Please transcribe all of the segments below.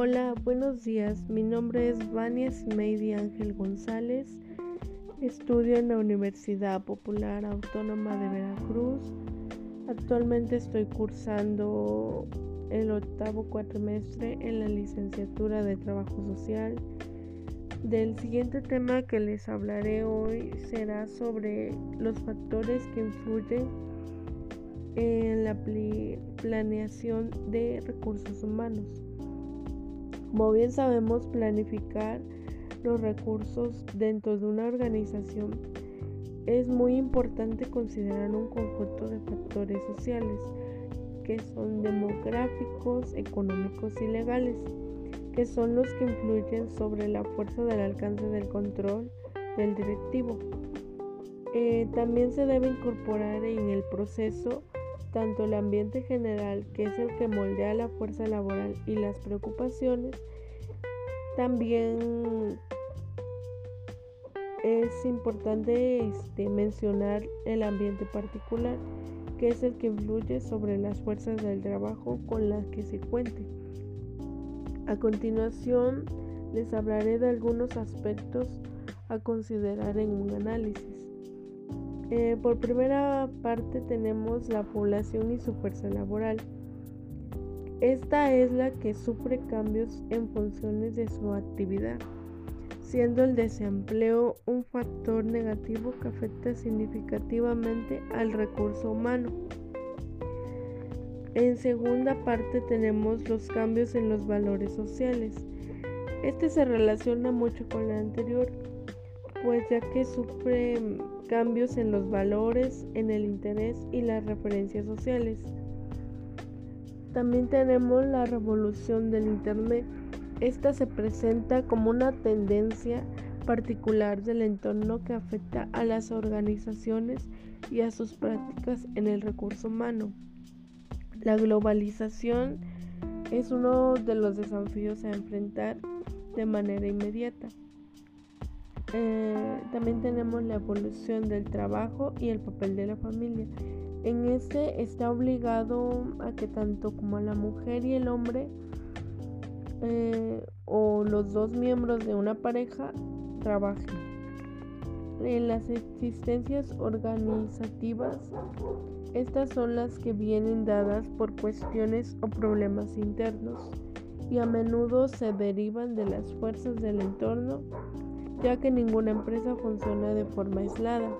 Hola, buenos días. Mi nombre es Vania Smeidi Ángel González. Estudio en la Universidad Popular Autónoma de Veracruz. Actualmente estoy cursando el octavo cuatrimestre en la licenciatura de Trabajo Social. Del siguiente tema que les hablaré hoy será sobre los factores que influyen en la planeación de recursos humanos. Como bien sabemos, planificar los recursos dentro de una organización es muy importante considerar un conjunto de factores sociales que son demográficos, económicos y legales, que son los que influyen sobre la fuerza del alcance del control del directivo. Eh, también se debe incorporar en el proceso tanto el ambiente general, que es el que moldea la fuerza laboral y las preocupaciones, también es importante este, mencionar el ambiente particular, que es el que influye sobre las fuerzas del trabajo con las que se cuente. A continuación, les hablaré de algunos aspectos a considerar en un análisis. Eh, por primera parte tenemos la población y su fuerza laboral. Esta es la que sufre cambios en funciones de su actividad, siendo el desempleo un factor negativo que afecta significativamente al recurso humano. En segunda parte tenemos los cambios en los valores sociales. Este se relaciona mucho con la anterior, pues ya que sufre cambios en los valores, en el interés y las referencias sociales. También tenemos la revolución del Internet. Esta se presenta como una tendencia particular del entorno que afecta a las organizaciones y a sus prácticas en el recurso humano. La globalización es uno de los desafíos a enfrentar de manera inmediata. Eh, también tenemos la evolución del trabajo y el papel de la familia. En este está obligado a que tanto como la mujer y el hombre eh, o los dos miembros de una pareja trabajen. En las existencias organizativas, estas son las que vienen dadas por cuestiones o problemas internos y a menudo se derivan de las fuerzas del entorno ya que ninguna empresa funciona de forma aislada.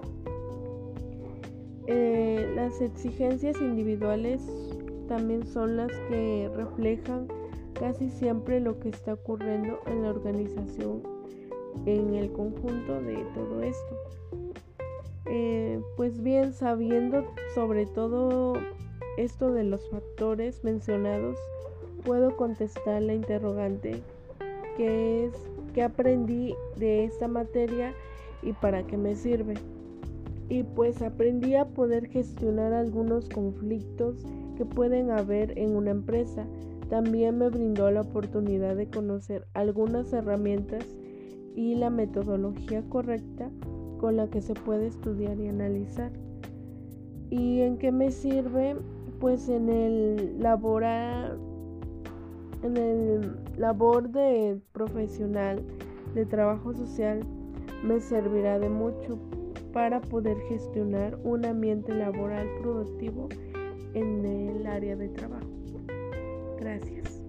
Eh, las exigencias individuales también son las que reflejan casi siempre lo que está ocurriendo en la organización en el conjunto de todo esto. Eh, pues bien, sabiendo sobre todo esto de los factores mencionados, puedo contestar la interrogante que es qué aprendí de esta materia y para qué me sirve. Y pues aprendí a poder gestionar algunos conflictos que pueden haber en una empresa. También me brindó la oportunidad de conocer algunas herramientas y la metodología correcta con la que se puede estudiar y analizar. ¿Y en qué me sirve? Pues en el laborar en el labor de profesional de trabajo social me servirá de mucho para poder gestionar un ambiente laboral productivo en el área de trabajo. Gracias.